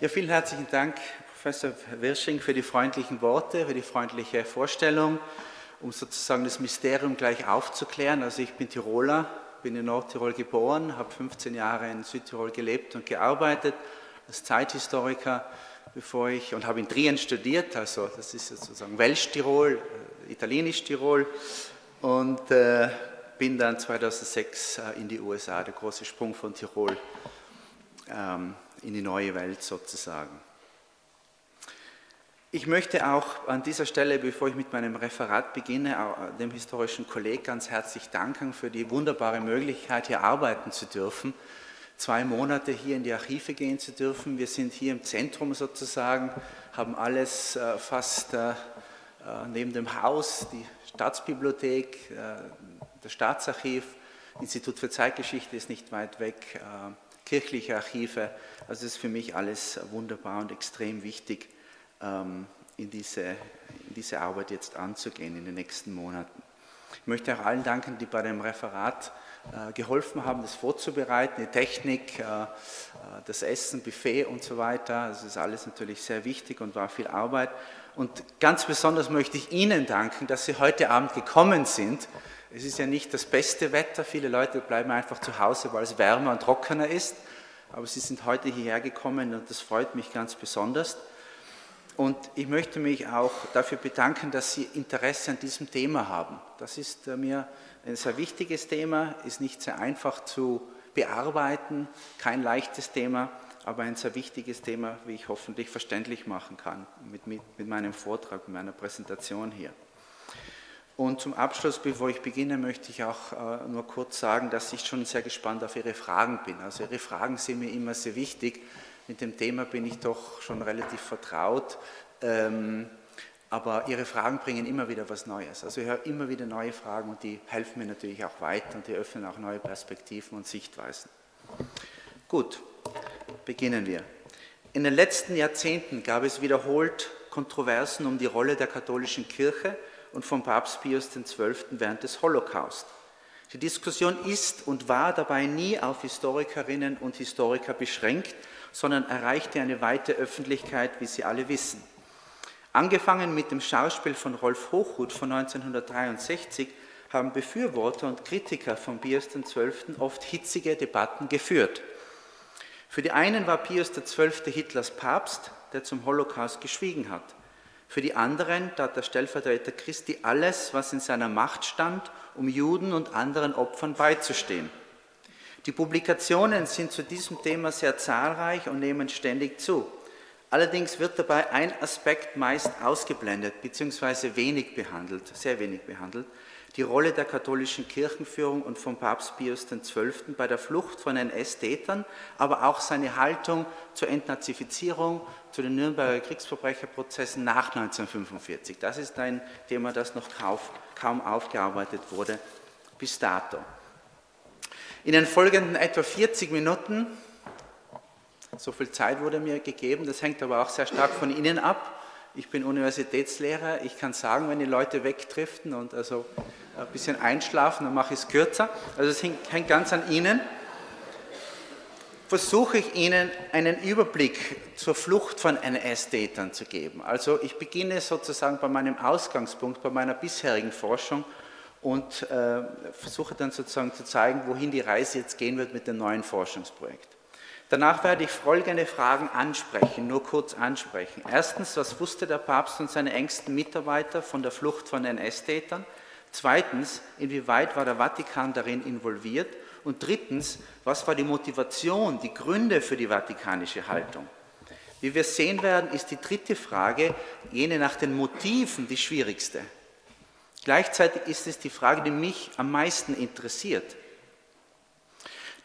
Ja, vielen herzlichen Dank, Professor Wirsching, für die freundlichen Worte, für die freundliche Vorstellung, um sozusagen das Mysterium gleich aufzuklären. Also ich bin Tiroler, bin in Nordtirol geboren, habe 15 Jahre in Südtirol gelebt und gearbeitet als Zeithistoriker, bevor ich und habe in Trien studiert, also das ist sozusagen Welsch-Tirol, äh, Italienisch-Tirol und äh, bin dann 2006 äh, in die USA, der große Sprung von Tirol. Ähm, in die neue Welt sozusagen. Ich möchte auch an dieser Stelle, bevor ich mit meinem Referat beginne, dem historischen Kolleg ganz herzlich danken für die wunderbare Möglichkeit, hier arbeiten zu dürfen, zwei Monate hier in die Archive gehen zu dürfen. Wir sind hier im Zentrum sozusagen, haben alles äh, fast äh, äh, neben dem Haus, die Staatsbibliothek, das Staatsarchiv, Institut für Zeitgeschichte ist nicht weit weg, kirchliche Archive. Also es ist für mich alles wunderbar und extrem wichtig, ähm, in diese, in diese Arbeit jetzt anzugehen in den nächsten Monaten. Ich möchte auch allen danken, die bei dem Referat äh, geholfen haben, das vorzubereiten, die Technik, äh, äh, das Essen, Buffet und so weiter. Das ist alles natürlich sehr wichtig und war viel Arbeit. Und ganz besonders möchte ich Ihnen danken, dass Sie heute Abend gekommen sind es ist ja nicht das beste Wetter, viele Leute bleiben einfach zu Hause, weil es wärmer und trockener ist, aber sie sind heute hierher gekommen und das freut mich ganz besonders. Und ich möchte mich auch dafür bedanken, dass Sie Interesse an diesem Thema haben. Das ist äh, mir ein sehr wichtiges Thema, ist nicht sehr einfach zu bearbeiten, kein leichtes Thema, aber ein sehr wichtiges Thema, wie ich hoffentlich verständlich machen kann mit, mit, mit meinem Vortrag, mit meiner Präsentation hier. Und zum Abschluss, bevor ich beginne, möchte ich auch äh, nur kurz sagen, dass ich schon sehr gespannt auf Ihre Fragen bin. Also Ihre Fragen sind mir immer sehr wichtig. Mit dem Thema bin ich doch schon relativ vertraut. Ähm, aber Ihre Fragen bringen immer wieder was Neues. Also ich höre immer wieder neue Fragen und die helfen mir natürlich auch weiter und die öffnen auch neue Perspektiven und Sichtweisen. Gut, beginnen wir. In den letzten Jahrzehnten gab es wiederholt Kontroversen um die Rolle der katholischen Kirche und von Papst Pius XII. während des Holocaust. Die Diskussion ist und war dabei nie auf Historikerinnen und Historiker beschränkt, sondern erreichte eine weite Öffentlichkeit, wie Sie alle wissen. Angefangen mit dem Schauspiel von Rolf Hochhuth von 1963 haben Befürworter und Kritiker von Pius XII. oft hitzige Debatten geführt. Für die einen war Pius XII. Hitlers Papst, der zum Holocaust geschwiegen hat. Für die anderen tat der Stellvertreter Christi alles, was in seiner Macht stand, um Juden und anderen Opfern beizustehen. Die Publikationen sind zu diesem Thema sehr zahlreich und nehmen ständig zu. Allerdings wird dabei ein Aspekt meist ausgeblendet bzw. wenig behandelt, sehr wenig behandelt, die Rolle der katholischen Kirchenführung und von Papst Pius XII. bei der Flucht von NS-Tätern, aber auch seine Haltung zur Entnazifizierung, zu den Nürnberger Kriegsverbrecherprozessen nach 1945. Das ist ein Thema, das noch kaum aufgearbeitet wurde bis dato. In den folgenden etwa 40 Minuten, so viel Zeit wurde mir gegeben, das hängt aber auch sehr stark von Ihnen ab, ich bin Universitätslehrer, ich kann sagen, wenn die Leute wegdriften und also ein bisschen einschlafen, dann mache ich es kürzer. Also es hängt ganz an Ihnen. Versuche ich Ihnen einen Überblick zur Flucht von NS-Tätern zu geben. Also ich beginne sozusagen bei meinem Ausgangspunkt, bei meiner bisherigen Forschung und äh, versuche dann sozusagen zu zeigen, wohin die Reise jetzt gehen wird mit dem neuen Forschungsprojekt. Danach werde ich folgende Fragen ansprechen, nur kurz ansprechen. Erstens, was wusste der Papst und seine engsten Mitarbeiter von der Flucht von NS-Tätern? Zweitens, inwieweit war der Vatikan darin involviert? Und drittens, was war die Motivation, die Gründe für die vatikanische Haltung? Wie wir sehen werden, ist die dritte Frage, jene nach den Motiven, die schwierigste. Gleichzeitig ist es die Frage, die mich am meisten interessiert.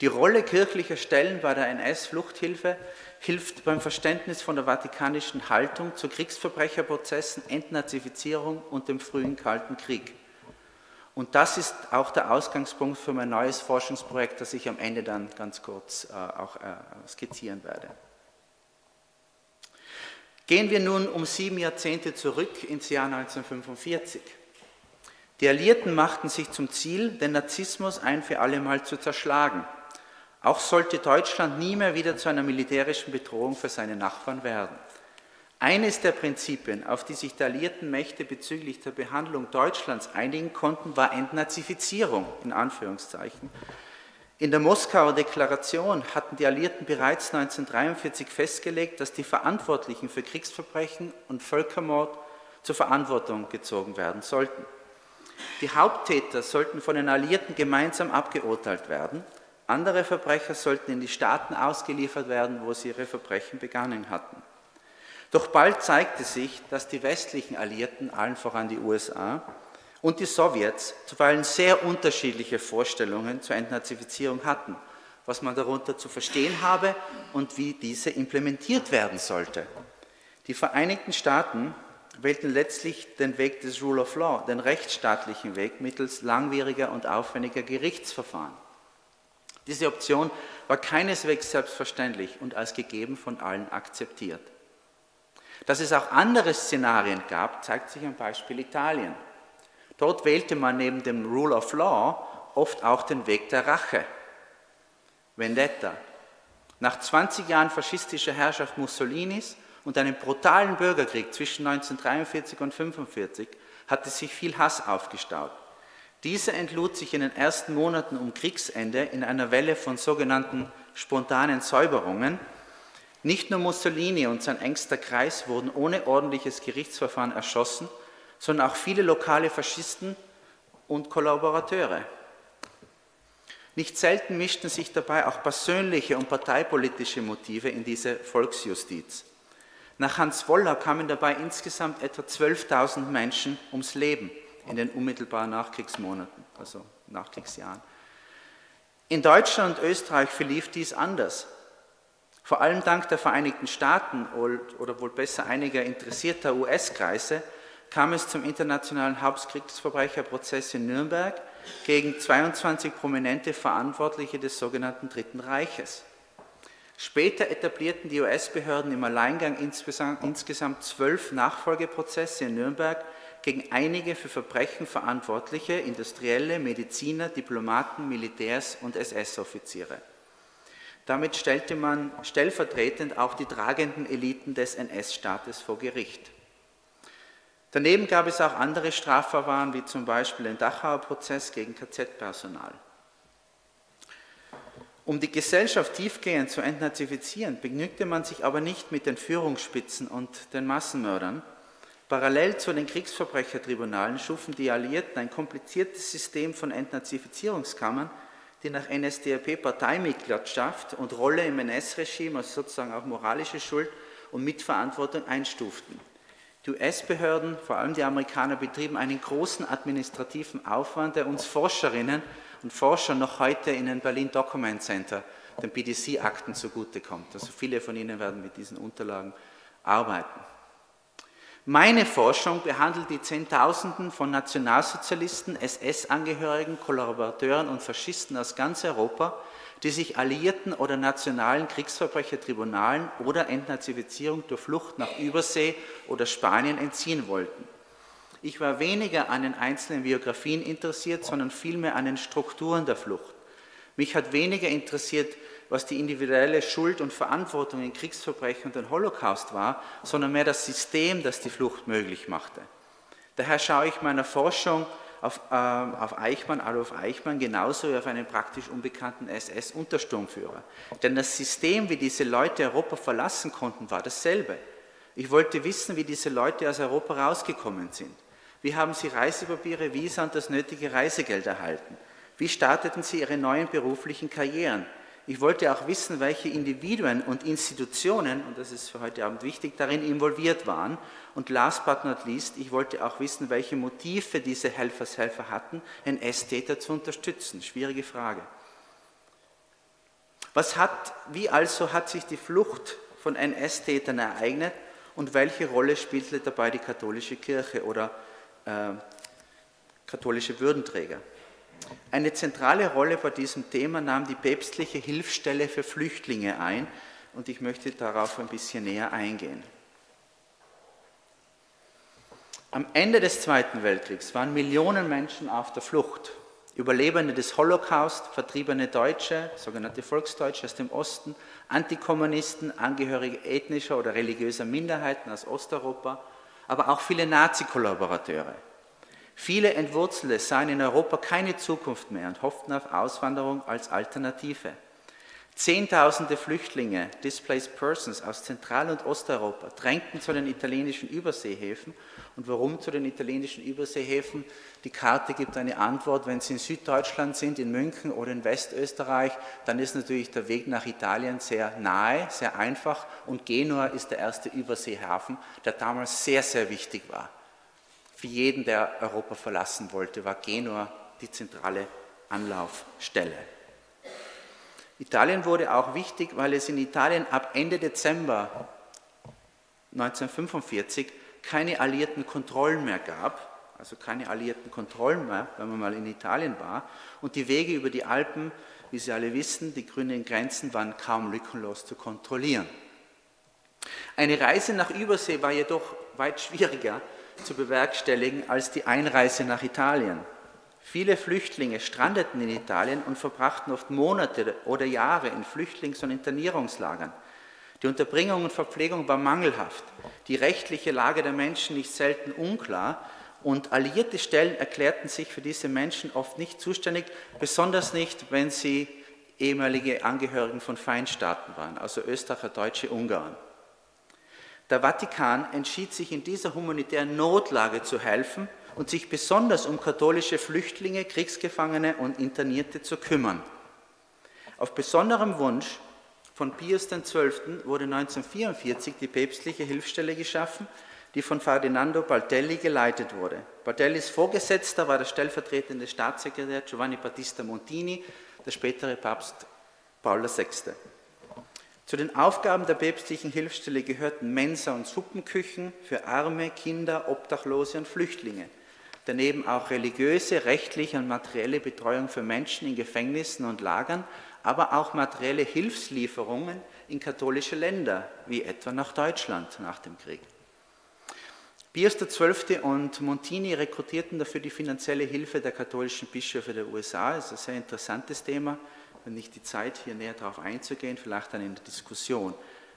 Die Rolle kirchlicher Stellen bei der NS-Fluchthilfe hilft beim Verständnis von der vatikanischen Haltung zu Kriegsverbrecherprozessen, Entnazifizierung und dem frühen Kalten Krieg. Und das ist auch der Ausgangspunkt für mein neues Forschungsprojekt, das ich am Ende dann ganz kurz äh, auch äh, skizzieren werde. Gehen wir nun um sieben Jahrzehnte zurück ins Jahr 1945. Die Alliierten machten sich zum Ziel, den Narzissmus ein für alle Mal zu zerschlagen. Auch sollte Deutschland nie mehr wieder zu einer militärischen Bedrohung für seine Nachbarn werden. Eines der Prinzipien, auf die sich die alliierten Mächte bezüglich der Behandlung Deutschlands einigen konnten, war Entnazifizierung in Anführungszeichen. In der Moskauer Deklaration hatten die Alliierten bereits 1943 festgelegt, dass die Verantwortlichen für Kriegsverbrechen und Völkermord zur Verantwortung gezogen werden sollten. Die Haupttäter sollten von den Alliierten gemeinsam abgeurteilt werden. Andere Verbrecher sollten in die Staaten ausgeliefert werden, wo sie ihre Verbrechen begangen hatten. Doch bald zeigte sich, dass die westlichen Alliierten, allen voran die USA und die Sowjets, zuweilen sehr unterschiedliche Vorstellungen zur Entnazifizierung hatten, was man darunter zu verstehen habe und wie diese implementiert werden sollte. Die Vereinigten Staaten wählten letztlich den Weg des Rule of Law, den rechtsstaatlichen Weg mittels langwieriger und aufwendiger Gerichtsverfahren. Diese Option war keineswegs selbstverständlich und als gegeben von allen akzeptiert. Dass es auch andere Szenarien gab, zeigt sich am Beispiel Italien. Dort wählte man neben dem Rule of Law oft auch den Weg der Rache. Vendetta. Nach 20 Jahren faschistischer Herrschaft Mussolinis und einem brutalen Bürgerkrieg zwischen 1943 und 1945 hatte sich viel Hass aufgestaut. Dieser entlud sich in den ersten Monaten um Kriegsende in einer Welle von sogenannten spontanen Säuberungen, nicht nur Mussolini und sein engster Kreis wurden ohne ordentliches Gerichtsverfahren erschossen, sondern auch viele lokale Faschisten und Kollaborateure. Nicht selten mischten sich dabei auch persönliche und parteipolitische Motive in diese Volksjustiz. Nach Hans Woller kamen dabei insgesamt etwa 12.000 Menschen ums Leben in den unmittelbaren Nachkriegsmonaten, also Nachkriegsjahren. In Deutschland und Österreich verlief dies anders. Vor allem dank der Vereinigten Staaten oder wohl besser einiger interessierter US-Kreise kam es zum internationalen Hauptkriegsverbrecherprozess in Nürnberg gegen 22 prominente Verantwortliche des sogenannten Dritten Reiches. Später etablierten die US-Behörden im Alleingang insgesamt zwölf Nachfolgeprozesse in Nürnberg gegen einige für Verbrechen verantwortliche Industrielle, Mediziner, Diplomaten, Militärs und SS-Offiziere. Damit stellte man stellvertretend auch die tragenden Eliten des NS-Staates vor Gericht. Daneben gab es auch andere Strafverfahren, wie zum Beispiel den Dachauer Prozess gegen KZ-Personal. Um die Gesellschaft tiefgehend zu entnazifizieren, begnügte man sich aber nicht mit den Führungsspitzen und den Massenmördern. Parallel zu den Kriegsverbrechertribunalen schufen die Alliierten ein kompliziertes System von Entnazifizierungskammern, die nach NSDAP Parteimitgliedschaft und Rolle im NS-Regime als sozusagen auch moralische Schuld und Mitverantwortung einstuften. Die US-Behörden, vor allem die Amerikaner, betrieben einen großen administrativen Aufwand, der uns Forscherinnen und Forscher noch heute in den Berlin Document Center, den BDC-Akten zugutekommt. Also viele von Ihnen werden mit diesen Unterlagen arbeiten. Meine Forschung behandelt die Zehntausenden von Nationalsozialisten, SS-Angehörigen, Kollaborateuren und Faschisten aus ganz Europa, die sich alliierten oder nationalen Kriegsverbrechertribunalen oder Entnazifizierung durch Flucht nach Übersee oder Spanien entziehen wollten. Ich war weniger an den einzelnen Biografien interessiert, sondern vielmehr an den Strukturen der Flucht. Mich hat weniger interessiert, was die individuelle Schuld und Verantwortung in Kriegsverbrechen und den Holocaust war, sondern mehr das System, das die Flucht möglich machte. Daher schaue ich meiner Forschung auf, äh, auf Eichmann, Adolf Eichmann, genauso wie auf einen praktisch unbekannten SS-Untersturmführer. Denn das System, wie diese Leute Europa verlassen konnten, war dasselbe. Ich wollte wissen, wie diese Leute aus Europa rausgekommen sind. Wie haben sie Reisepapiere, Visa und das nötige Reisegeld erhalten? Wie starteten sie ihre neuen beruflichen Karrieren? Ich wollte auch wissen, welche Individuen und Institutionen, und das ist für heute Abend wichtig, darin involviert waren. Und last but not least, ich wollte auch wissen, welche Motive diese Helfershelfer hatten, NS-Täter zu unterstützen. Schwierige Frage. Was hat, wie also hat sich die Flucht von NS-Tätern ereignet und welche Rolle spielte dabei die katholische Kirche oder äh, katholische Würdenträger? Eine zentrale Rolle bei diesem Thema nahm die päpstliche Hilfsstelle für Flüchtlinge ein und ich möchte darauf ein bisschen näher eingehen. Am Ende des Zweiten Weltkriegs waren Millionen Menschen auf der Flucht. Überlebende des Holocaust, vertriebene Deutsche, sogenannte Volksdeutsche aus dem Osten, Antikommunisten, Angehörige ethnischer oder religiöser Minderheiten aus Osteuropa, aber auch viele Nazi-Kollaborateure. Viele Entwurzelte sahen in Europa keine Zukunft mehr und hofften auf Auswanderung als Alternative. Zehntausende Flüchtlinge, Displaced Persons aus Zentral- und Osteuropa drängten zu den italienischen Überseehäfen. Und warum zu den italienischen Überseehäfen? Die Karte gibt eine Antwort. Wenn Sie in Süddeutschland sind, in München oder in Westösterreich, dann ist natürlich der Weg nach Italien sehr nahe, sehr einfach. Und Genua ist der erste Überseehafen, der damals sehr, sehr wichtig war. Für jeden, der Europa verlassen wollte, war Genua die zentrale Anlaufstelle. Italien wurde auch wichtig, weil es in Italien ab Ende Dezember 1945 keine alliierten Kontrollen mehr gab, also keine alliierten Kontrollen mehr, wenn man mal in Italien war. Und die Wege über die Alpen, wie Sie alle wissen, die grünen Grenzen waren kaum lückenlos zu kontrollieren. Eine Reise nach Übersee war jedoch weit schwieriger zu bewerkstelligen als die Einreise nach Italien. Viele Flüchtlinge strandeten in Italien und verbrachten oft Monate oder Jahre in Flüchtlings- und Internierungslagern. Die Unterbringung und Verpflegung war mangelhaft, die rechtliche Lage der Menschen nicht selten unklar und alliierte Stellen erklärten sich für diese Menschen oft nicht zuständig, besonders nicht, wenn sie ehemalige Angehörigen von Feindstaaten waren, also Österreicher, Deutsche, Ungarn. Der Vatikan entschied sich in dieser humanitären Notlage zu helfen und sich besonders um katholische Flüchtlinge, Kriegsgefangene und Internierte zu kümmern. Auf besonderem Wunsch von Pius XII. wurde 1944 die päpstliche Hilfsstelle geschaffen, die von Ferdinando Baldelli geleitet wurde. Baldellis Vorgesetzter war der stellvertretende Staatssekretär Giovanni Battista Montini, der spätere Papst Paul VI. Zu den Aufgaben der päpstlichen Hilfsstelle gehörten Mensa- und Suppenküchen für Arme, Kinder, Obdachlose und Flüchtlinge daneben auch religiöse, rechtliche und materielle Betreuung für Menschen in Gefängnissen und Lagern, aber auch materielle Hilfslieferungen in katholische Länder, wie etwa nach Deutschland nach dem Krieg. Pius XII. und Montini rekrutierten dafür die finanzielle Hilfe der katholischen Bischöfe der USA. Das ist ein sehr interessantes Thema, wenn nicht die Zeit, hier näher darauf einzugehen, vielleicht dann in der Diskussion.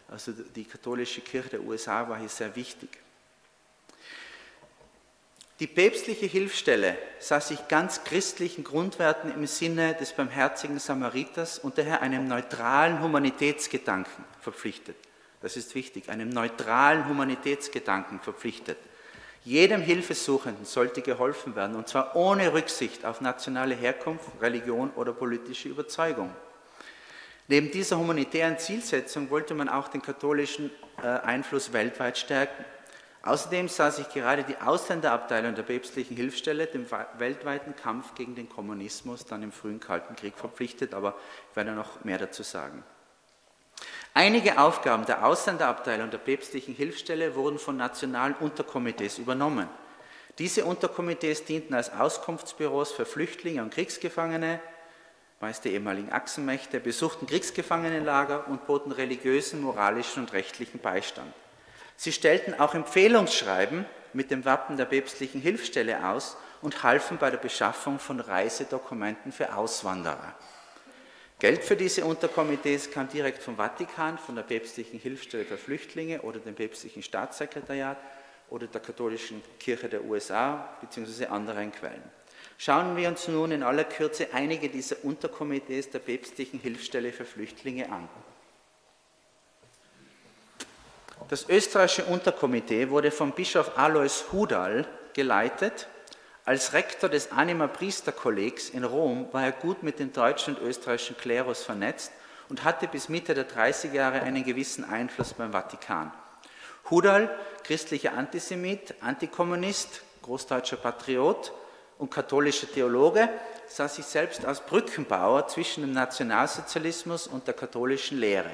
Also die katholische Kirche der USA war hier sehr wichtig. Die päpstliche Hilfsstelle sah sich ganz christlichen Grundwerten im Sinne des barmherzigen Samariters und daher einem neutralen Humanitätsgedanken verpflichtet. Das ist wichtig, einem neutralen Humanitätsgedanken verpflichtet. Jedem Hilfesuchenden sollte geholfen werden, und zwar ohne Rücksicht auf nationale Herkunft, Religion oder politische Überzeugung. Neben dieser humanitären Zielsetzung wollte man auch den katholischen äh, Einfluss weltweit stärken. Außerdem sah sich gerade die Ausländerabteilung der päpstlichen Hilfsstelle dem weltweiten Kampf gegen den Kommunismus dann im frühen Kalten Krieg verpflichtet, aber ich werde noch mehr dazu sagen. Einige Aufgaben der Ausländerabteilung der päpstlichen Hilfsstelle wurden von nationalen Unterkomitees übernommen. Diese Unterkomitees dienten als Auskunftsbüros für Flüchtlinge und Kriegsgefangene, meist die ehemaligen Achsenmächte, besuchten Kriegsgefangenenlager und boten religiösen, moralischen und rechtlichen Beistand. Sie stellten auch Empfehlungsschreiben mit dem Wappen der päpstlichen Hilfsstelle aus und halfen bei der Beschaffung von Reisedokumenten für Auswanderer. Geld für diese Unterkomitees kam direkt vom Vatikan, von der päpstlichen Hilfsstelle für Flüchtlinge oder dem päpstlichen Staatssekretariat oder der katholischen Kirche der USA bzw. anderen Quellen. Schauen wir uns nun in aller Kürze einige dieser Unterkomitees der päpstlichen Hilfsstelle für Flüchtlinge an. Das österreichische Unterkomitee wurde vom Bischof Alois Hudal geleitet. Als Rektor des Anima Priesterkollegs in Rom war er gut mit dem deutschen und österreichischen Klerus vernetzt und hatte bis Mitte der 30er Jahre einen gewissen Einfluss beim Vatikan. Hudal, christlicher Antisemit, Antikommunist, großdeutscher Patriot und katholischer Theologe, sah sich selbst als Brückenbauer zwischen dem Nationalsozialismus und der katholischen Lehre.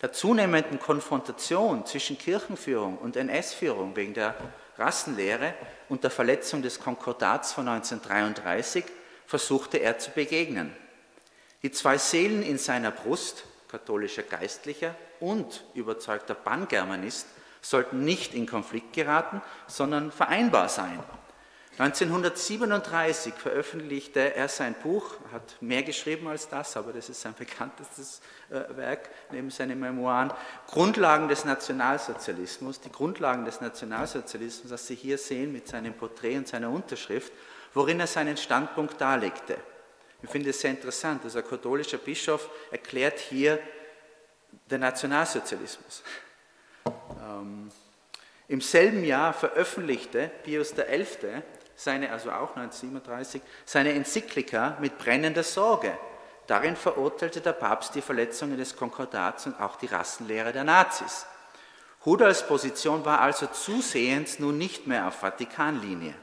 Der zunehmenden Konfrontation zwischen Kirchenführung und NS-Führung wegen der Rassenlehre und der Verletzung des Konkordats von 1933 versuchte er zu begegnen. Die zwei Seelen in seiner Brust, katholischer Geistlicher und überzeugter Pangermanist, sollten nicht in Konflikt geraten, sondern vereinbar sein. 1937 veröffentlichte er sein Buch, hat mehr geschrieben als das, aber das ist sein bekanntestes äh, Werk neben seinen Memoiren, Grundlagen des Nationalsozialismus, die Grundlagen des Nationalsozialismus, das Sie hier sehen mit seinem Porträt und seiner Unterschrift, worin er seinen Standpunkt darlegte. Ich finde es sehr interessant, dass ein katholischer Bischof erklärt hier den Nationalsozialismus. Ähm, Im selben Jahr veröffentlichte Pius XI seine, also auch 1937, seine Enzyklika mit brennender Sorge. Darin verurteilte der Papst die Verletzungen des Konkordats und auch die Rassenlehre der Nazis. Hudals Position war also zusehends nun nicht mehr auf Vatikanlinie.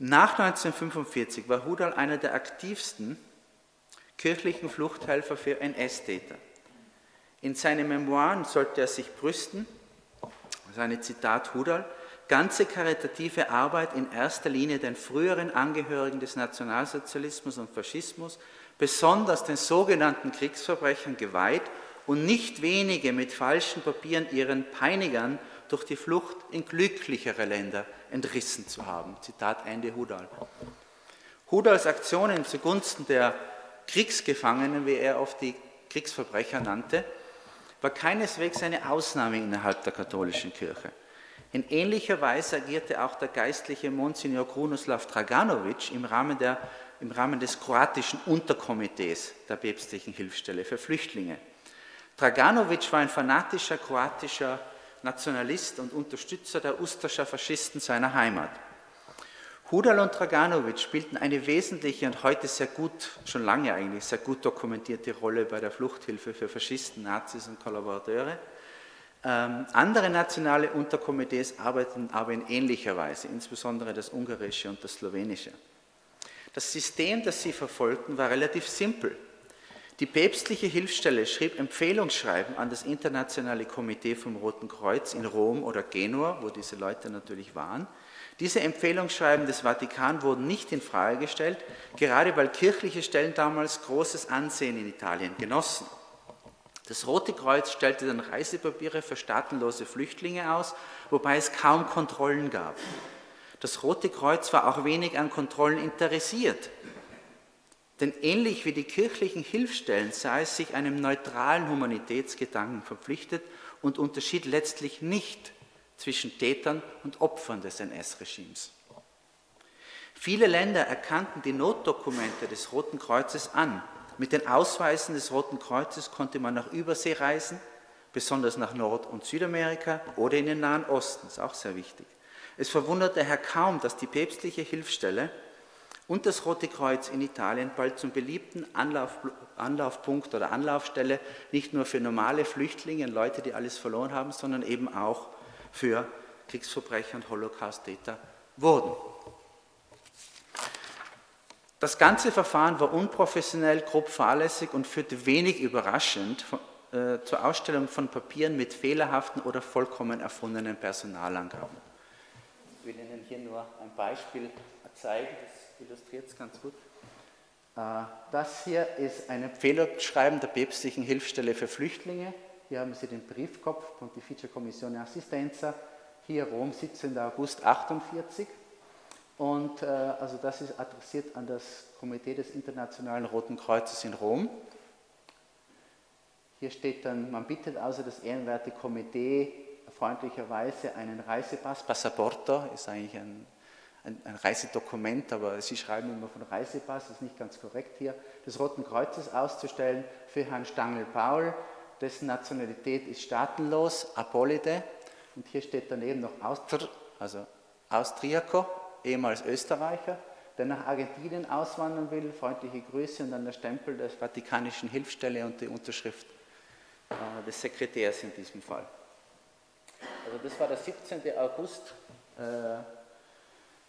Nach 1945 war Hudal einer der aktivsten kirchlichen Fluchthelfer für NS-Täter. In seinen Memoiren sollte er sich brüsten, seine Zitat Hudal, ganze karitative Arbeit in erster Linie den früheren Angehörigen des Nationalsozialismus und Faschismus, besonders den sogenannten Kriegsverbrechern geweiht und nicht wenige mit falschen Papieren ihren Peinigern durch die Flucht in glücklichere Länder entrissen zu haben. Zitat Ende Hudal. Hudals Aktionen zugunsten der Kriegsgefangenen, wie er oft die Kriegsverbrecher nannte, war keineswegs eine Ausnahme innerhalb der katholischen Kirche. In ähnlicher Weise agierte auch der geistliche Monsignor Krunoslav Draganovic im Rahmen, der, im Rahmen des kroatischen Unterkomitees der päpstlichen Hilfsstelle für Flüchtlinge. Draganovic war ein fanatischer kroatischer Nationalist und Unterstützer der Usterscher Faschisten seiner Heimat. Hudal und Draganovic spielten eine wesentliche und heute sehr gut, schon lange eigentlich, sehr gut dokumentierte Rolle bei der Fluchthilfe für Faschisten, Nazis und Kollaborateure. Ähm, andere nationale Unterkomitees arbeiten aber in ähnlicher Weise, insbesondere das ungarische und das slowenische. Das System, das sie verfolgten, war relativ simpel. Die päpstliche Hilfsstelle schrieb Empfehlungsschreiben an das internationale Komitee vom Roten Kreuz in Rom oder Genua, wo diese Leute natürlich waren, diese Empfehlungsschreiben des Vatikan wurden nicht in Frage gestellt, gerade weil kirchliche Stellen damals großes Ansehen in Italien genossen. Das Rote Kreuz stellte dann Reisepapiere für staatenlose Flüchtlinge aus, wobei es kaum Kontrollen gab. Das Rote Kreuz war auch wenig an Kontrollen interessiert. Denn ähnlich wie die kirchlichen Hilfsstellen sah es sich einem neutralen Humanitätsgedanken verpflichtet und unterschied letztlich nicht zwischen Tätern und Opfern des NS-Regimes. Viele Länder erkannten die Notdokumente des Roten Kreuzes an. Mit den Ausweisen des Roten Kreuzes konnte man nach Übersee reisen, besonders nach Nord- und Südamerika oder in den Nahen Osten, ist auch sehr wichtig. Es verwundert daher kaum, dass die päpstliche Hilfsstelle und das Rote Kreuz in Italien bald zum beliebten Anlauf, Anlaufpunkt oder Anlaufstelle nicht nur für normale Flüchtlinge, Leute, die alles verloren haben, sondern eben auch für Kriegsverbrecher und Holocaust-Täter wurden. Das ganze Verfahren war unprofessionell, grob fahrlässig und führte wenig überraschend äh, zur Ausstellung von Papieren mit fehlerhaften oder vollkommen erfundenen Personalangaben. Ich will Ihnen hier nur ein Beispiel zeigen, das illustriert es ganz gut. Äh, das hier ist ein Empfehlungsschreiben der päpstlichen Hilfsstelle für Flüchtlinge hier haben Sie den Briefkopf Pontificia Commissione Assistenza, hier Rom, 17. August 48. Und äh, also das ist adressiert an das Komitee des Internationalen Roten Kreuzes in Rom. Hier steht dann, man bittet also das ehrenwerte Komitee freundlicherweise einen Reisepass, Passaporto ist eigentlich ein, ein, ein, Reisedokument, aber Sie schreiben immer von Reisepass, ist nicht ganz korrekt hier, des Roten Kreuzes auszustellen für Herrn Stangl-Paul, dessen Nationalität ist staatenlos, Apolide. Und hier steht daneben noch Austr, also Austriaco, ehemals Österreicher, der nach Argentinien auswandern will. Freundliche Grüße und dann der Stempel der Vatikanischen Hilfsstelle und die Unterschrift äh, des Sekretärs in diesem Fall. Also das war der 17. August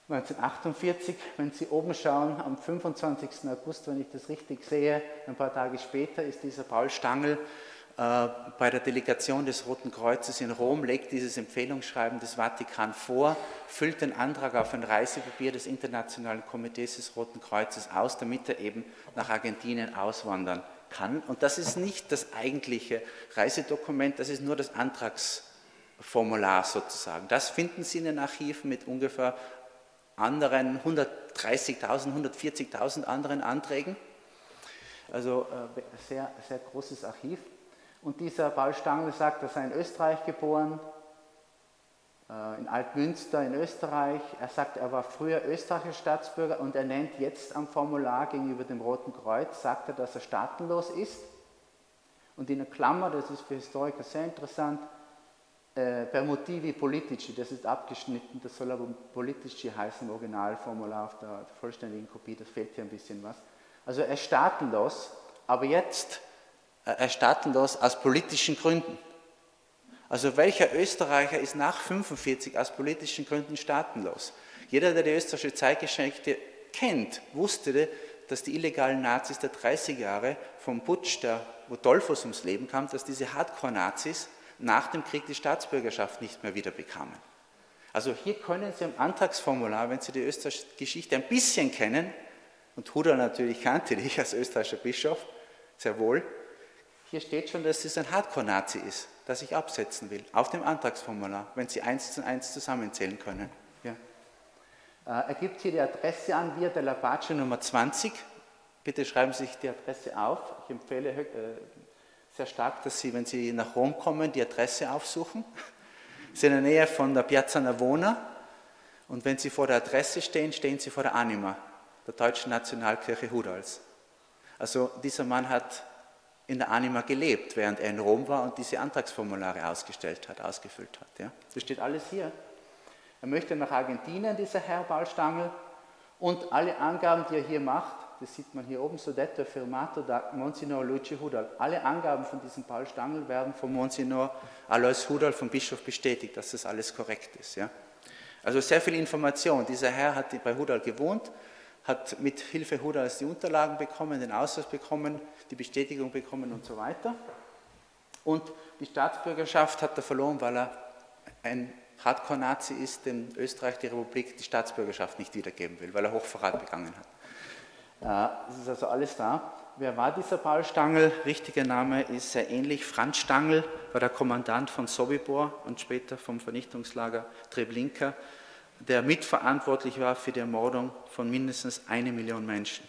1948, wenn Sie oben schauen, am 25. August, wenn ich das richtig sehe, ein paar Tage später ist dieser Paul Stangl äh, bei der Delegation des Roten Kreuzes in Rom, legt dieses Empfehlungsschreiben des Vatikan vor, füllt den Antrag auf ein Reisepapier des Internationalen Komitees des Roten Kreuzes aus, damit er eben nach Argentinien auswandern kann. Und das ist nicht das eigentliche Reisedokument, das ist nur das Antragsformular sozusagen. Das finden Sie in den Archiven mit ungefähr anderen 130.000, 140.000 anderen Anträgen. Also äh, sehr, sehr großes Archiv. Und dieser Paul Stangl sagt, er sei in Österreich geboren, äh, in Altmünster in Österreich. Er sagt, er war früher österreichischer Staatsbürger und er nennt jetzt am Formular gegenüber dem Roten Kreuz, sagt er, dass er staatenlos ist. Und in der Klammer, das ist für Historiker sehr interessant, äh, per motivi politici, das ist abgeschnitten, das soll aber politici heißen im Originalformular auf der vollständigen Kopie, das fehlt hier ein bisschen was. Also er ist staatenlos, aber jetzt äh, staatenlos aus politischen Gründen. Also welcher Österreicher ist nach 1945 aus politischen Gründen staatenlos? Jeder, der die österreichische Zeitgeschichte kennt, wusste, dass die illegalen Nazis der 30 Jahre vom Putsch, der, wo Dollfuss ums Leben kam, dass diese Hardcore-Nazis nach dem Krieg die Staatsbürgerschaft nicht mehr wieder bekamen. Also hier können Sie im Antragsformular, wenn Sie die österreichische Geschichte ein bisschen kennen, und Huda natürlich kannte dich als österreichischer Bischof, sehr wohl, hier steht schon, dass es ein Hardcore-Nazi ist, das ich absetzen will, auf dem Antragsformular, wenn Sie eins zu eins zusammenzählen können. Ja. Äh, er gibt hier die Adresse an, Via della Pace Nummer 20. Bitte schreiben Sie sich die Adresse auf. Ich empfehle äh, sehr stark, dass Sie, wenn Sie nach Rom kommen, die Adresse aufsuchen. Es ist in der Nähe von der Piazza Navona. Und wenn Sie vor der Adresse stehen, stehen Sie vor der Anima, der Deutschen Nationalkirche Hudals. Also dieser Mann hat in der Anima gelebt, während er in Rom war und diese Antragsformulare ausgestellt hat, ausgefüllt hat. Ja. Das steht alles hier. Er möchte nach Argentinien, dieser Herr Ballstangel, und alle Angaben, die er hier macht, das sieht man hier oben, Sodetto Firmato da Monsignor Luigi Hudal. Alle Angaben von diesem Paul Stangl werden von Monsignor Alois Hudal, vom Bischof, bestätigt, dass das alles korrekt ist. Ja? Also sehr viel Information. Dieser Herr hat bei Hudal gewohnt, hat mit Hilfe Hudals die Unterlagen bekommen, den Ausweis bekommen, die Bestätigung bekommen und so weiter. Und die Staatsbürgerschaft hat er verloren, weil er ein Hardcore-Nazi ist, dem Österreich die Republik die Staatsbürgerschaft nicht wiedergeben will, weil er Hochverrat begangen hat. Das ist also alles da. Wer war dieser Paul Stangl? Richtiger Name ist sehr ähnlich. Franz Stangl war der Kommandant von Sobibor und später vom Vernichtungslager Treblinka, der mitverantwortlich war für die Ermordung von mindestens eine Million Menschen.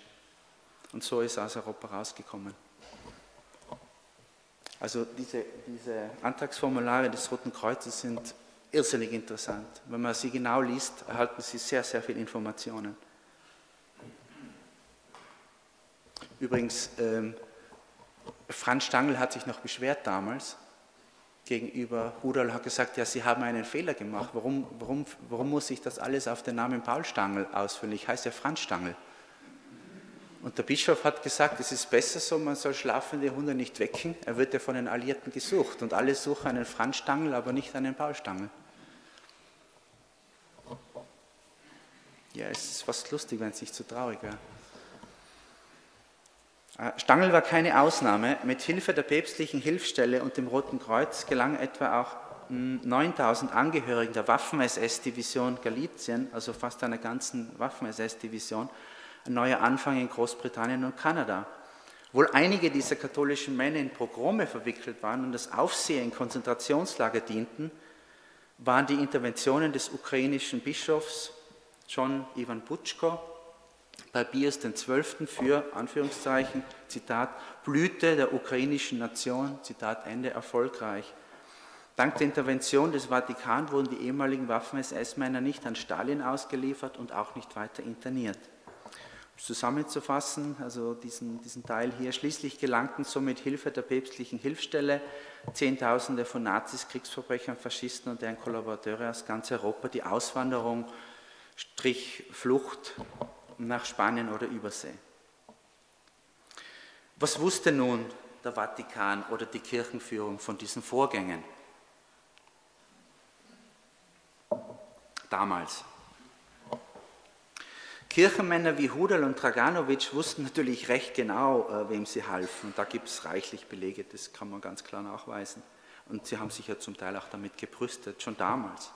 Und so ist er aus Europa rausgekommen. Also diese, diese Antragsformulare des Roten Kreuzes sind irrsinnig interessant. Wenn man sie genau liest, erhalten sie sehr, sehr viele Informationen. Übrigens, ähm, Franz Stangl hat sich noch beschwert damals gegenüber Hudal, hat gesagt, ja, Sie haben einen Fehler gemacht. Warum, warum, warum muss ich das alles auf den Namen Paul Stangl ausfüllen? Ich heiße ja Franz Stangl. Und der Bischof hat gesagt, es ist besser so, man soll schlafende Hunde nicht wecken. Er wird ja von den Alliierten gesucht. Und alle suchen einen Franz Stangl, aber nicht einen Paul Stangl. Ja, es ist fast lustig, wenn es nicht so traurig wäre. Äh, Stangl war keine Ausnahme. Mit Hilfe der päpstlichen Hilfsstelle und dem Roten Kreuz gelang etwa auch 9000 hm, Angehörigen der Waffen-SS-Division Galizien, also fast einer ganzen Waffen-SS-Division, ein neuer Anfang in Großbritannien und Kanada. Wohl einige dieser katholischen Männer in Pogrome verwickelt waren und das Aufsehen in Konzentrationslager dienten, waren die Interventionen des ukrainischen Bischofs John Ivan Butschko bei Pius XII. für, Anführungszeichen, Zitat, Blüte der ukrainischen Nation, Zitat Ende, erfolgreich. Dank der Intervention des Vatikan wurden die ehemaligen Waffen-SS-Männer nicht an Stalin ausgeliefert und auch nicht weiter interniert. Um zusammenzufassen, also diesen, diesen Teil hier, schließlich gelangten somit Hilfe der päpstlichen Hilfsstelle Zehntausende von Nazis, Kriegsverbrechern, Faschisten und deren Kollaborateure aus ganz Europa die Auswanderung, Strich Flucht nach Spanien oder Übersee. Was wusste nun der Vatikan oder die Kirchenführung von diesen Vorgängen? damals. Kirchenmänner wie Hudal und Draganovic wussten natürlich recht genau, äh, wem sie halfen. Und da gibt es reichlich Belege, das kann man ganz klar nachweisen. Und sie haben sich ja zum Teil auch damit gebrüstet, schon damals.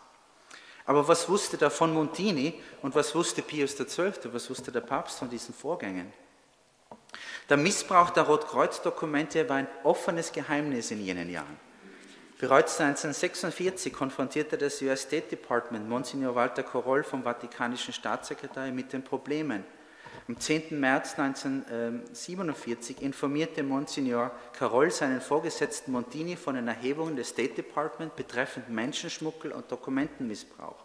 Aber was wusste da von Montini und was wusste Pius XII., was wusste der Papst von diesen Vorgängen? Der Missbrauch der Rotkreuz-Dokumente war ein offenes Geheimnis in jenen Jahren. Bereits 1946 konfrontierte das US State Department Monsignor Walter Koroll vom Vatikanischen Staatssekretär mit den Problemen. Am 10. März 1947 informierte Monsignor Koroll seinen Vorgesetzten Montini von den Erhebungen des State Department betreffend Menschenschmuggel und Dokumentenmissbrauch.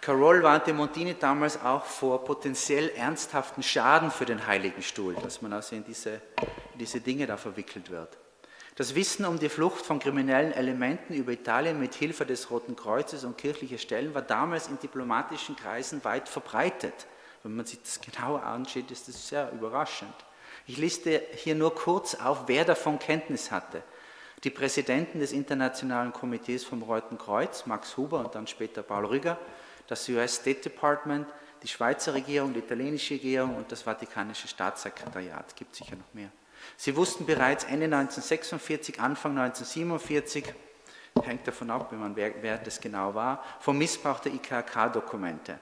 Carroll warnte Montini damals auch vor potenziell ernsthaften Schaden für den Heiligen Stuhl, dass man also in diese, in diese Dinge da verwickelt wird. Das Wissen um die Flucht von kriminellen Elementen über Italien mit Hilfe des Roten Kreuzes und kirchlicher Stellen war damals in diplomatischen Kreisen weit verbreitet. Wenn man sich das genauer anschaut, ist das sehr überraschend. Ich liste hier nur kurz auf, wer davon Kenntnis hatte. Die Präsidenten des Internationalen Komitees vom Roten Kreuz, Max Huber und dann später Paul Rüger, das US State Department, die Schweizer Regierung, die italienische Regierung und das Vatikanische Staatssekretariat. Es gibt sicher noch mehr. Sie wussten bereits Ende 1946, Anfang 1947, hängt davon ab, wer, wer das genau war, vom Missbrauch der IKK-Dokumente.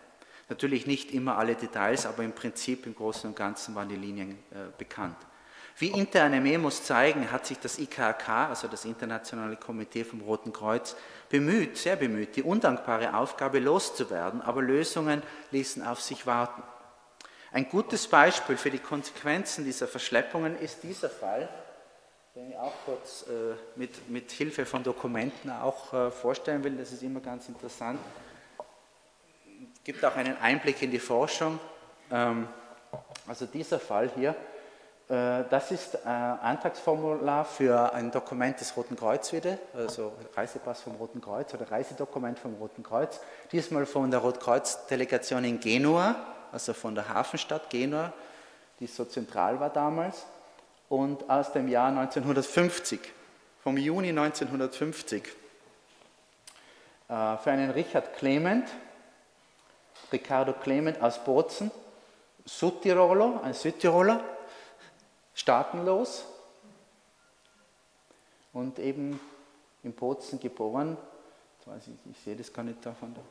Natürlich nicht immer alle Details, aber im Prinzip im Großen und Ganzen waren die Linien äh, bekannt. Wie interne Memos zeigen, hat sich das IKK, also das Internationale Komitee vom Roten Kreuz, bemüht, sehr bemüht, die undankbare Aufgabe loszuwerden, aber Lösungen ließen auf sich warten. Ein gutes Beispiel für die Konsequenzen dieser Verschleppungen ist dieser Fall, den ich auch kurz äh, mit, mit Hilfe von Dokumenten auch äh, vorstellen will. Das ist immer ganz interessant. Gibt auch einen Einblick in die Forschung. Ähm, also dieser Fall hier, äh, das ist ein Antragsformular für ein Dokument des Roten Kreuz wieder, also Reisepass vom Roten Kreuz oder Reisedokument vom Roten Kreuz, diesmal von der Rotkreuz-Delegation in Genua also von der Hafenstadt Genua, die so zentral war damals, und aus dem Jahr 1950, vom Juni 1950, äh, für einen Richard Clement, Ricardo Clement aus Bozen, Südtiroler, ein Südtiroler, staatenlos und eben in Bozen geboren. Ich, weiß nicht, ich sehe das gar nicht da von der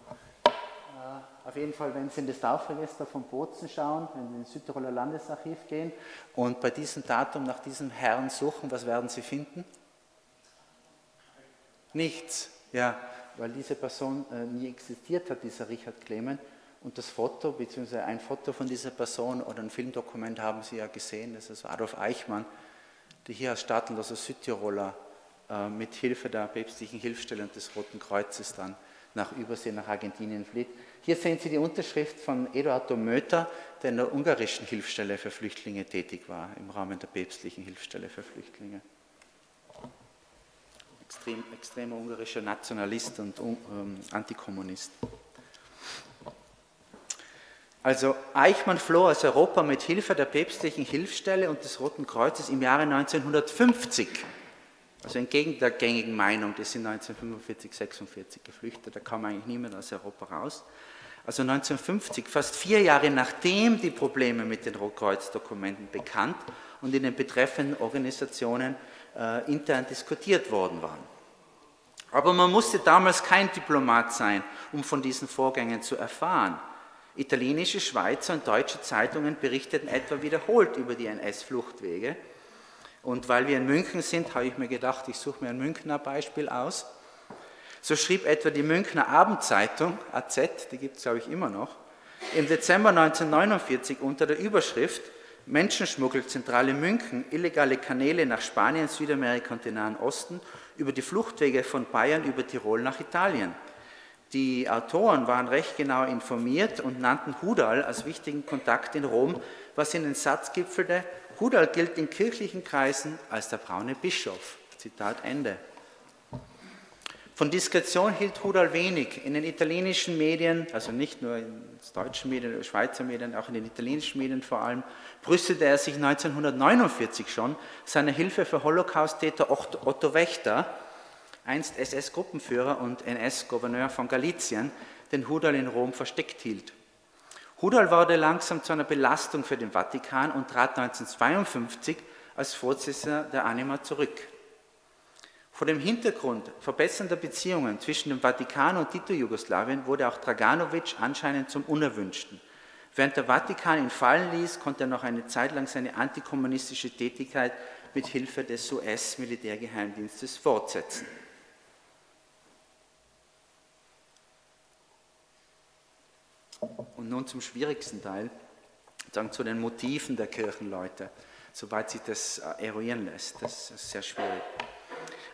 äh, auf jeden Fall, wenn Sie in das Taufregister von Bozen schauen, wenn Sie ins Südtiroler Landesarchiv gehen und bei diesem Datum nach diesem Herrn suchen, was werden Sie finden? Nichts, ja, weil diese Person äh, nie existiert hat, dieser Richard Clement. Und das Foto, beziehungsweise ein Foto von dieser Person oder ein Filmdokument haben Sie ja gesehen, das ist Adolf Eichmann, der hier als staatenloser Südtiroler äh, mit Hilfe der päpstlichen Hilfsstelle und des Roten Kreuzes dann nach Übersee, nach Argentinien flieht. Hier sehen Sie die Unterschrift von Eduardo Möter, der in der ungarischen Hilfsstelle für Flüchtlinge tätig war, im Rahmen der päpstlichen Hilfsstelle für Flüchtlinge. Extrem, extremer ungarischer Nationalist und ähm, Antikommunist. Also Eichmann floh aus Europa mit Hilfe der päpstlichen Hilfsstelle und des Roten Kreuzes im Jahre 1950 also entgegen der gängigen Meinung, die sind 1945, 46 geflüchtet, da kam eigentlich niemand aus Europa raus. Also 1950, fast vier Jahre nachdem die Probleme mit den Rotkreuz-Dokumenten bekannt und in den betreffenden Organisationen äh, intern diskutiert worden waren. Aber man musste damals kein Diplomat sein, um von diesen Vorgängen zu erfahren. Italienische, Schweizer und deutsche Zeitungen berichteten etwa wiederholt über die NS-Fluchtwege und weil wir in München sind, habe ich mir gedacht, ich suche mir ein Münchner Beispiel aus. So schrieb etwa die Münchner Abendzeitung, AZ, die gibt es glaube ich immer noch, im Dezember 1949 unter der Überschrift Menschenschmuggelzentrale München, illegale Kanäle nach Spanien, Südamerika und den Nahen Osten, über die Fluchtwege von Bayern über Tirol nach Italien. Die Autoren waren recht genau informiert und nannten Hudal als wichtigen Kontakt in Rom, was in den Satz gipfelte, Hudal gilt in kirchlichen Kreisen als der braune Bischof. Zitat Ende. Von Diskretion hielt Hudal wenig. In den italienischen Medien, also nicht nur in den deutschen Medien, den Schweizer Medien, auch in den italienischen Medien vor allem, brüstete er sich 1949 schon seiner Hilfe für Holocaust-Täter Otto Wächter, einst SS-Gruppenführer und NS-Gouverneur von Galizien, den Hudal in Rom versteckt hielt. Hudal wurde langsam zu einer Belastung für den Vatikan und trat 1952 als Vorsitzender der Anima zurück. Vor dem Hintergrund verbessernder Beziehungen zwischen dem Vatikan und Tito-Jugoslawien wurde auch Draganovic anscheinend zum Unerwünschten. Während der Vatikan ihn fallen ließ, konnte er noch eine Zeit lang seine antikommunistische Tätigkeit mit Hilfe des US-Militärgeheimdienstes fortsetzen. Und nun zum schwierigsten Teil, sagen zu den Motiven der Kirchenleute, soweit sich das äh, eruieren lässt. Das ist sehr schwierig.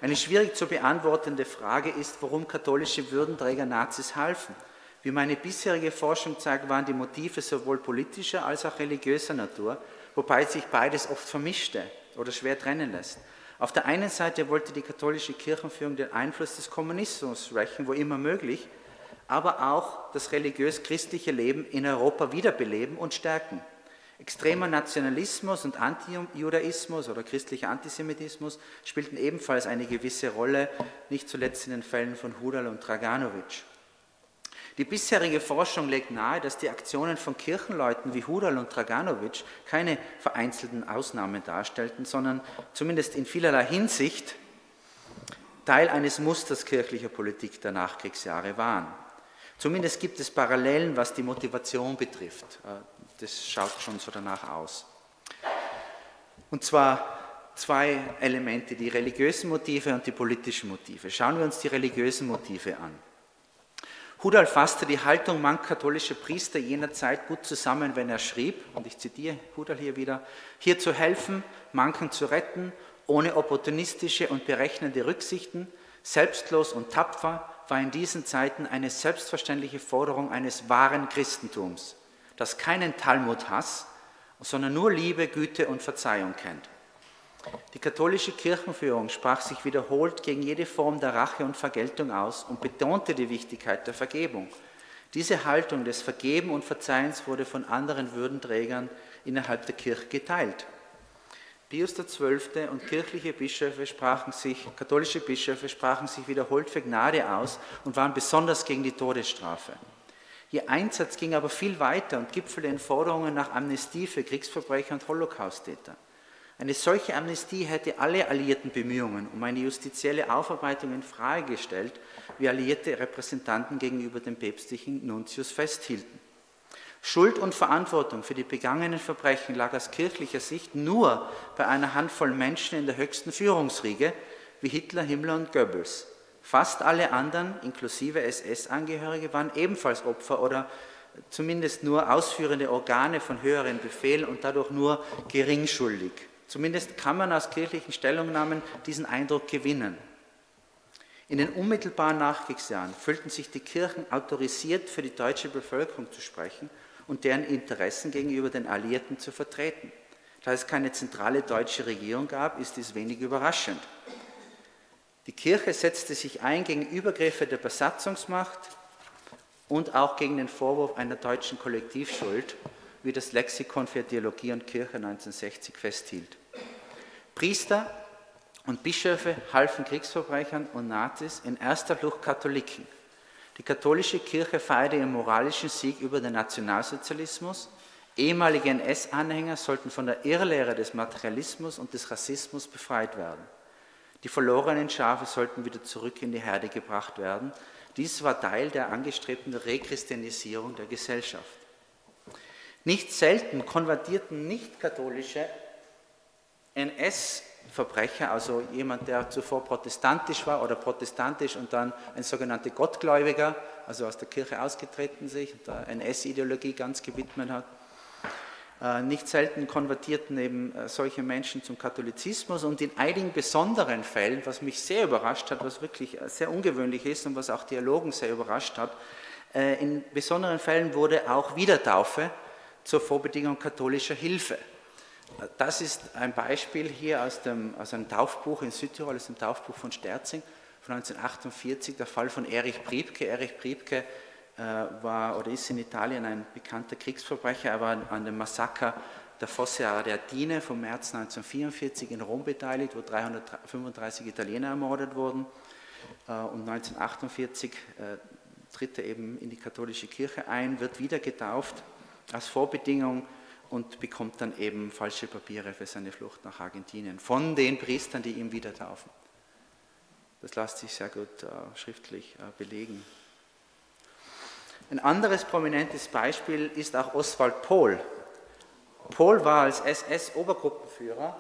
Eine schwierig zu beantwortende Frage ist, warum katholische Würdenträger Nazis halfen. Wie meine bisherige Forschung zeigt, waren die Motive sowohl politischer als auch religiöser Natur, wobei sich beides oft vermischte oder schwer trennen lässt. Auf der einen Seite wollte die katholische Kirchenführung den Einfluss des Kommunismus rächen, wo immer möglich, aber auch das religiös-christliche Leben in Europa wiederbeleben und stärken. Extremer Nationalismus und Antijudaismus oder christlicher Antisemitismus spielten ebenfalls eine gewisse Rolle, nicht zuletzt in den Fällen von Hudal und Draganovic. Die bisherige Forschung legt nahe, dass die Aktionen von Kirchenleuten wie Hudal und Draganovic keine vereinzelten Ausnahmen darstellten, sondern zumindest in vielerlei Hinsicht Teil eines Musters kirchlicher Politik der Nachkriegsjahre waren. Zumindest gibt es Parallelen, was die Motivation betrifft. Äh, das schaut schon so danach aus. Und zwar zwei Elemente, die religiösen Motive und die politischen Motive. Schauen wir uns die religiösen Motive an. Hudal fasste die Haltung mancher katholischer Priester jener Zeit gut zusammen, wenn er schrieb, und ich zitiere Hudal hier wieder, hier zu helfen, manchen zu retten, ohne opportunistische und berechnende Rücksichten, selbstlos und tapfer, war in diesen Zeiten eine selbstverständliche Forderung eines wahren Christentums, das keinen Talmud Hass, sondern nur Liebe, Güte und Verzeihung kennt. Die katholische Kirchenführung sprach sich wiederholt gegen jede Form der Rache und Vergeltung aus und betonte die Wichtigkeit der Vergebung. Diese Haltung des Vergeben und Verzeihens wurde von anderen Würdenträgern innerhalb der Kirche geteilt. Pius XII. und kirchliche Bischöfe sprachen sich, katholische Bischöfe sprachen sich wiederholt für Gnade aus und waren besonders gegen die Todesstrafe. Ihr Einsatz ging aber viel weiter und gipfelte in Forderungen nach Amnestie für Kriegsverbrecher und Holocausttäter. Eine solche Amnestie hätte alle alliierten Bemühungen um eine justizielle Aufarbeitung in Frage gestellt, wie alliierte Repräsentanten gegenüber dem päpstlichen Nuntius festhielten. Schuld und Verantwortung für die begangenen Verbrechen lag aus kirchlicher Sicht nur bei einer Handvoll Menschen in der höchsten Führungsriege, wie Hitler, Himmler und Goebbels. Fast alle anderen, inklusive SS-Angehörige, waren ebenfalls Opfer oder zumindest nur ausführende Organe von höheren Befehlen und dadurch nur geringschuldig. Zumindest kann man aus kirchlichen Stellungnahmen diesen Eindruck gewinnen. In den unmittelbaren Nachkriegsjahren fühlten sich die Kirchen autorisiert, für die deutsche Bevölkerung zu sprechen und deren Interessen gegenüber den Alliierten zu vertreten. Da es keine zentrale deutsche Regierung gab, ist dies wenig überraschend. Die Kirche setzte sich ein gegen Übergriffe der Besatzungsmacht und auch gegen den Vorwurf einer deutschen Kollektivschuld, wie das Lexikon für Theologie und Kirche 1960 festhielt. Priester und Bischöfe halfen Kriegsverbrechern und Nazis, in erster Flucht Katholiken. Die katholische Kirche feierte ihren moralischen Sieg über den Nationalsozialismus. Ehemalige NS-Anhänger sollten von der Irrlehre des Materialismus und des Rassismus befreit werden. Die verlorenen Schafe sollten wieder zurück in die Herde gebracht werden. Dies war Teil der angestrebten Rechristianisierung der Gesellschaft. Nicht selten konvertierten nicht-katholische NS-Verbrecher, also jemand, der zuvor protestantisch war oder protestantisch und dann ein sogenannter Gottgläubiger, also aus der Kirche ausgetreten sich, der NS-Ideologie ganz gewidmet hat. Äh, nicht selten konvertierten eben äh, solche Menschen zum Katholizismus und in einigen besonderen Fällen, was mich sehr überrascht hat, was wirklich äh, sehr ungewöhnlich ist und was auch Dialogen sehr überrascht hat, in besonderen Fällen wurde auch Wiedertaufe zur Vorbedingung katholischer Hilfe das ist ein Beispiel hier aus, dem, aus einem Taufbuch in Südtirol, aus dem Taufbuch von Sterzing von 1948, der Fall von Erich Priebke. Erich Priebke äh, war oder ist in Italien ein bekannter Kriegsverbrecher. Er war an dem Massaker der Fosse Ardeatine vom März 1944 in Rom beteiligt, wo 335 Italiener ermordet wurden. und 1948 tritt er eben in die katholische Kirche ein, wird wieder getauft als Vorbedingung und bekommt dann eben falsche Papiere für seine Flucht nach Argentinien von den Priestern, die ihm wieder taufen. Das lässt sich sehr gut äh, schriftlich äh, belegen. Ein anderes prominentes Beispiel ist auch Oswald Pohl. Pohl war als SS-Obergruppenführer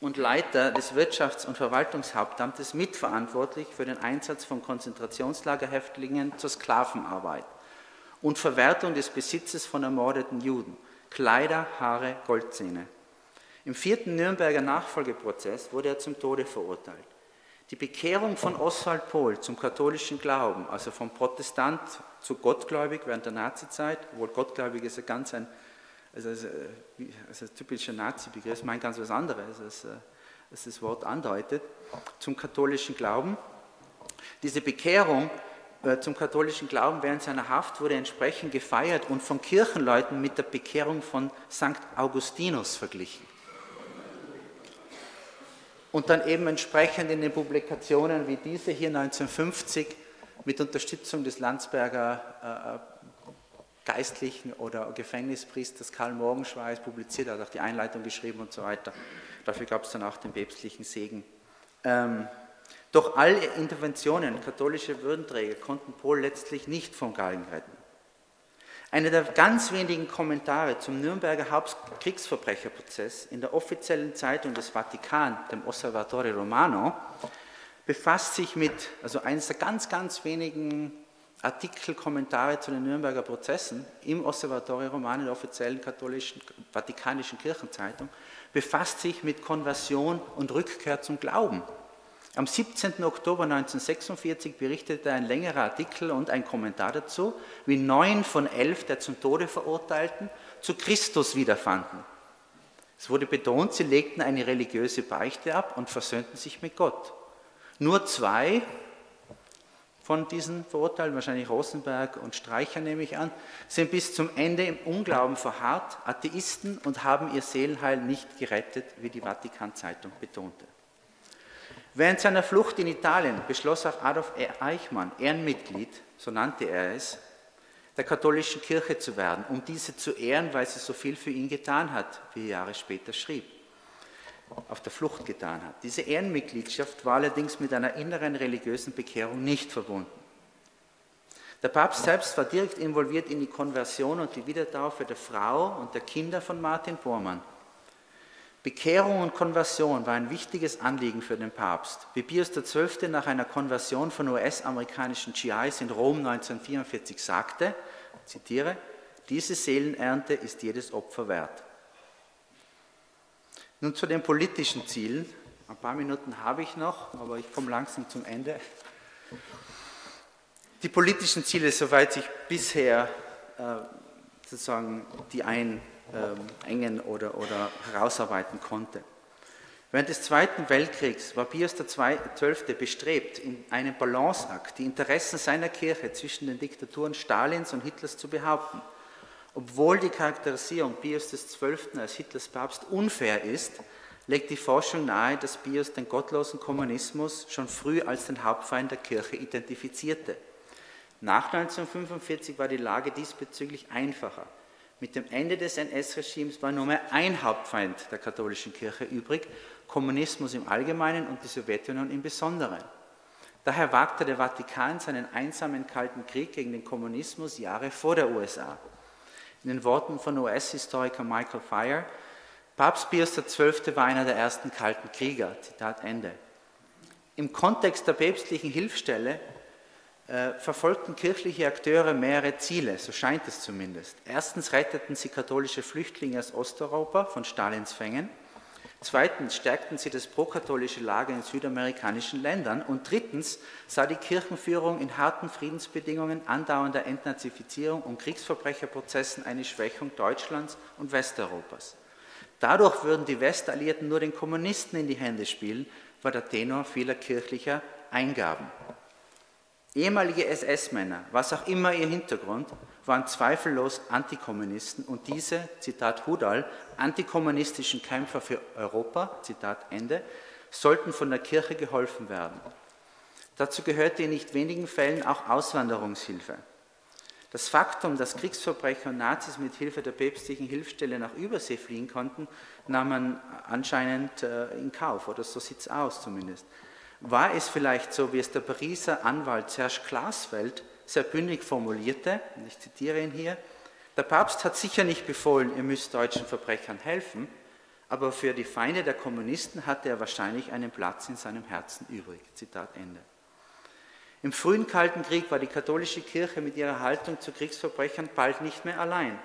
und Leiter des Wirtschafts- und Verwaltungshauptamtes mitverantwortlich für den Einsatz von Konzentrationslagerhäftlingen zur Sklavenarbeit und Verwertung des Besitzes von ermordeten Juden. Kleider, Haare, Goldzähne. Im vierten Nürnberger Nachfolgeprozess wurde er zum Tode verurteilt. Die Bekehrung von Oswald Pohl zum katholischen Glauben, also vom Protestant zu gottgläubig während der Nazizeit, obwohl gottgläubig ist ja ganz ein, also, also, also typischer Nazi-Begriff, meint ganz was anderes, als, äh, als das Wort andeutet, zum katholischen Glauben. Diese Bekehrung äh, zum katholischen Glauben während seiner Haft wurde entsprechend gefeiert und von Kirchenleuten mit der Bekehrung von St. Augustinus verglichen. Und dann eben entsprechend in den Publikationen wie diese hier 1950 mit Unterstützung des Landsberger äh, Geistlichen oder Gefängnispriesters Karl Morgenschweiß publiziert, hat auch die Einleitung geschrieben und so weiter. Dafür gab es dann auch den päpstlichen Segen. Ähm, doch alle Interventionen katholischer Würdenträger konnten Pohl letztlich nicht vom Galgen retten. Einer der ganz wenigen Kommentare zum Nürnberger Hauptkriegsverbrecherprozess in der offiziellen Zeitung des Vatikan, dem Osservatore Romano, befasst sich mit, also eines der ganz, ganz wenigen Artikel, Kommentare zu den Nürnberger Prozessen im Osservatore Romano, der offiziellen katholischen Vatikanischen Kirchenzeitung, befasst sich mit Konversion und Rückkehr zum Glauben. Am 17. Oktober 1946 berichtete ein längerer Artikel und ein Kommentar dazu, wie neun von elf der zum Tode Verurteilten zu Christus wiederfanden. Es wurde betont, sie legten eine religiöse Beichte ab und versöhnten sich mit Gott. Nur zwei von diesen Verurteilten, wahrscheinlich Rosenberg und Streicher nehme ich an, sind bis zum Ende im Unglauben verharrt, Atheisten und haben ihr Seelenheil nicht gerettet, wie die Vatikan-Zeitung betonte. Während seiner Flucht in Italien beschloss auch Adolf Eichmann, Ehrenmitglied, so nannte er es, der katholischen Kirche zu werden, um diese zu ehren, weil sie so viel für ihn getan hat, wie er Jahre später schrieb, auf der Flucht getan hat. Diese Ehrenmitgliedschaft war allerdings mit einer inneren religiösen Bekehrung nicht verbunden. Der Papst selbst war direkt involviert in die Konversion und die Wiedertaufe der Frau und der Kinder von Martin Bormann. Bekehrung und Konversion war ein wichtiges Anliegen für den Papst. Wie Pius XII. nach einer Konversion von US-amerikanischen GIs in Rom 1944 sagte, zitiere, diese Seelenernte ist jedes Opfer wert. Nun zu den politischen Zielen. Ein paar Minuten habe ich noch, aber ich komme langsam zum Ende. Die politischen Ziele, soweit sich bisher äh, sozusagen die ein engen oder, oder herausarbeiten konnte. Während des Zweiten Weltkriegs war Pius XII. bestrebt, in einem Balanceakt die Interessen seiner Kirche zwischen den Diktaturen Stalins und Hitlers zu behaupten. Obwohl die Charakterisierung Pius XII. als Hitlers Papst unfair ist, legt die Forschung nahe, dass Pius den gottlosen Kommunismus schon früh als den Hauptfeind der Kirche identifizierte. Nach 1945 war die Lage diesbezüglich einfacher. Mit dem Ende des NS-Regimes war nur mehr ein Hauptfeind der katholischen Kirche übrig, Kommunismus im Allgemeinen und die Sowjetunion im Besonderen. Daher wagte der Vatikan seinen einsamen Kalten Krieg gegen den Kommunismus Jahre vor der USA. In den Worten von US-Historiker Michael Fire, Papst Pius XII. war einer der ersten Kalten Krieger. Zitat Ende. Im Kontext der päpstlichen Hilfsstelle verfolgten kirchliche Akteure mehrere Ziele, so scheint es zumindest. Erstens retteten sie katholische Flüchtlinge aus Osteuropa von Stalins Fängen. Zweitens stärkten sie das prokatholische Lager in südamerikanischen Ländern. Und drittens sah die Kirchenführung in harten Friedensbedingungen, andauernder Entnazifizierung und Kriegsverbrecherprozessen eine Schwächung Deutschlands und Westeuropas. Dadurch würden die Westalliierten nur den Kommunisten in die Hände spielen, war der Tenor vieler kirchlicher Eingaben. Ehemalige SS-Männer, was auch immer ihr Hintergrund, waren zweifellos Antikommunisten und diese, Zitat Hudal, antikommunistischen Kämpfer für Europa, Zitat Ende, sollten von der Kirche geholfen werden. Dazu gehörte in nicht wenigen Fällen auch Auswanderungshilfe. Das Faktum, dass Kriegsverbrecher und Nazis mit Hilfe der päpstlichen Hilfsstelle nach Übersee fliehen konnten, nahm man anscheinend äh, in Kauf, oder so sieht es aus zumindest. War es vielleicht so, wie es der Pariser Anwalt Serge Glasfeld sehr bündig formulierte, und ich zitiere ihn hier, der Papst hat sicher nicht befohlen, ihr müsst deutschen Verbrechern helfen, aber für die Feinde der Kommunisten hatte er wahrscheinlich einen Platz in seinem Herzen übrig. Zitat Ende. Im frühen Kalten Krieg war die katholische Kirche mit ihrer Haltung zu Kriegsverbrechern bald nicht mehr allein.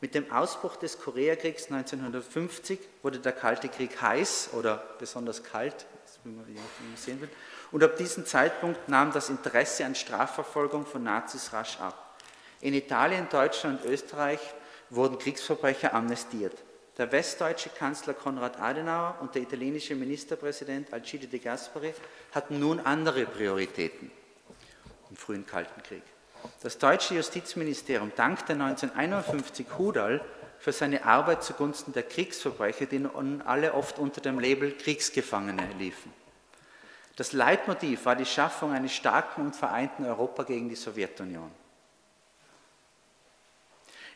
Mit dem Ausbruch des Koreakriegs 1950 wurde der Kalte Krieg heiß oder besonders kalt, wie man sehen will, und ab diesem Zeitpunkt nahm das Interesse an Strafverfolgung von Nazis rasch ab. In Italien, Deutschland und Österreich wurden Kriegsverbrecher amnestiert. Der westdeutsche Kanzler Konrad Adenauer und der italienische Ministerpräsident Alcide de Gasperi hatten nun andere Prioritäten im frühen Kalten Krieg. Das deutsche Justizministerium dankte 1951 Hudal für seine Arbeit zugunsten der Kriegsverbrecher, die nun alle oft unter dem Label Kriegsgefangene liefen. Das Leitmotiv war die Schaffung eines starken und vereinten Europa gegen die Sowjetunion.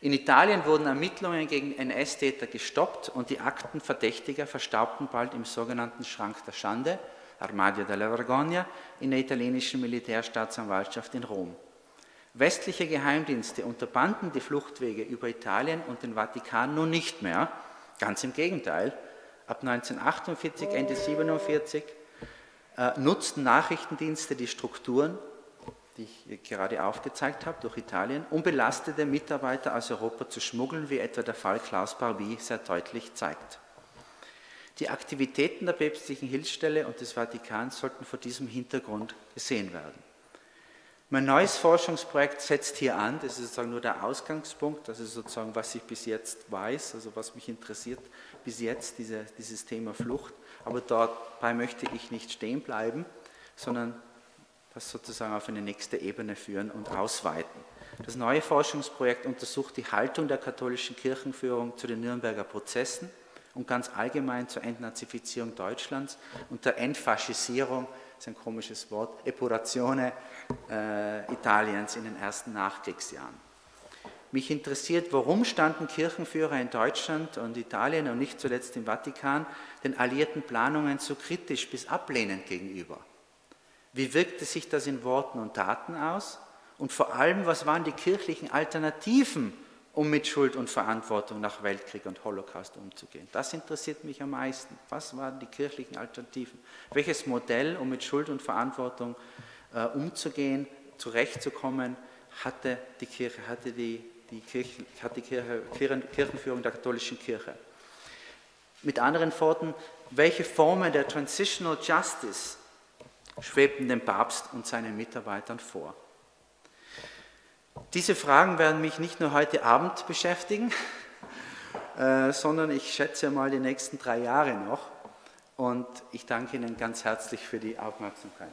In Italien wurden Ermittlungen gegen NS-Täter gestoppt und die Akten Verdächtiger verstaubten bald im sogenannten Schrank der Schande, Armadio della Vergogna, in der italienischen Militärstaatsanwaltschaft in Rom. Westliche Geheimdienste unterbanden die Fluchtwege über Italien und den Vatikan nun nicht mehr, ganz im Gegenteil. Ab 1948, Ende 1947 äh, nutzten Nachrichtendienste die Strukturen die ich gerade aufgezeigt habe, durch Italien, um belastete Mitarbeiter aus Europa zu schmuggeln, wie etwa der Fall Klaus Barbie sehr deutlich zeigt. Die Aktivitäten der päpstlichen Hilfsstelle und des Vatikans sollten vor diesem Hintergrund gesehen werden. Mein neues Forschungsprojekt setzt hier an, das ist sozusagen nur der Ausgangspunkt, das ist sozusagen, was ich bis jetzt weiß, also was mich interessiert bis jetzt, diese, dieses Thema Flucht. Aber dabei möchte ich nicht stehen bleiben, sondern das sozusagen auf eine nächste Ebene führen und ausweiten. Das neue Forschungsprojekt untersucht die Haltung der katholischen Kirchenführung zu den Nürnberger Prozessen und ganz allgemein zur Entnazifizierung Deutschlands und der Entfaschisierung, ist ein komisches Wort, Epurazione äh, Italiens in den ersten Nachkriegsjahren. Mich interessiert, warum standen Kirchenführer in Deutschland und Italien und nicht zuletzt im Vatikan den alliierten Planungen so kritisch bis ablehnend gegenüber? Wie wirkte sich das in Worten und Taten aus? Und vor allem, was waren die kirchlichen Alternativen, um mit Schuld und Verantwortung nach Weltkrieg und Holocaust umzugehen? Das interessiert mich am meisten. Was waren die kirchlichen Alternativen? Welches Modell, um mit Schuld und Verantwortung äh, umzugehen, zurechtzukommen, hatte die Kirche, hatte die, die, Kirche, hat die Kirche, Kirchenführung der katholischen Kirche? Mit anderen Worten, welche Formen der Transitional Justice schwebten dem Papst und seinen Mitarbeitern vor. Diese Fragen werden mich nicht nur heute Abend beschäftigen, äh, sondern ich schätze mal die nächsten drei Jahre noch. Und ich danke Ihnen ganz herzlich für die Aufmerksamkeit.